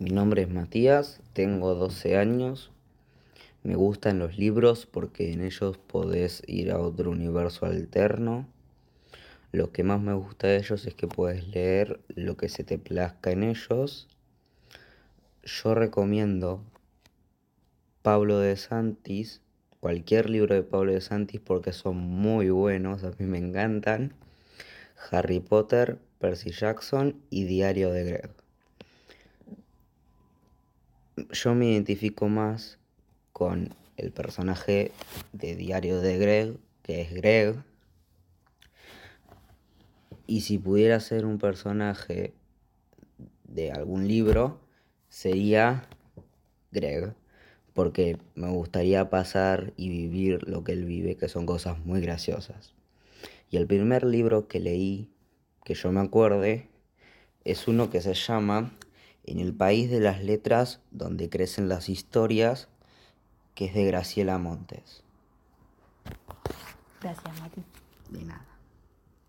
Mi nombre es Matías, tengo 12 años. Me gustan los libros porque en ellos podés ir a otro universo alterno. Lo que más me gusta de ellos es que puedes leer lo que se te plazca en ellos. Yo recomiendo Pablo de Santis, cualquier libro de Pablo de Santis porque son muy buenos, a mí me encantan. Harry Potter, Percy Jackson y Diario de Greg. Yo me identifico más con el personaje de Diario de Greg, que es Greg. Y si pudiera ser un personaje de algún libro, sería Greg. Porque me gustaría pasar y vivir lo que él vive, que son cosas muy graciosas. Y el primer libro que leí, que yo me acuerde, es uno que se llama en el país de las letras donde crecen las historias, que es de Graciela Montes. Gracias, Mati. De nada.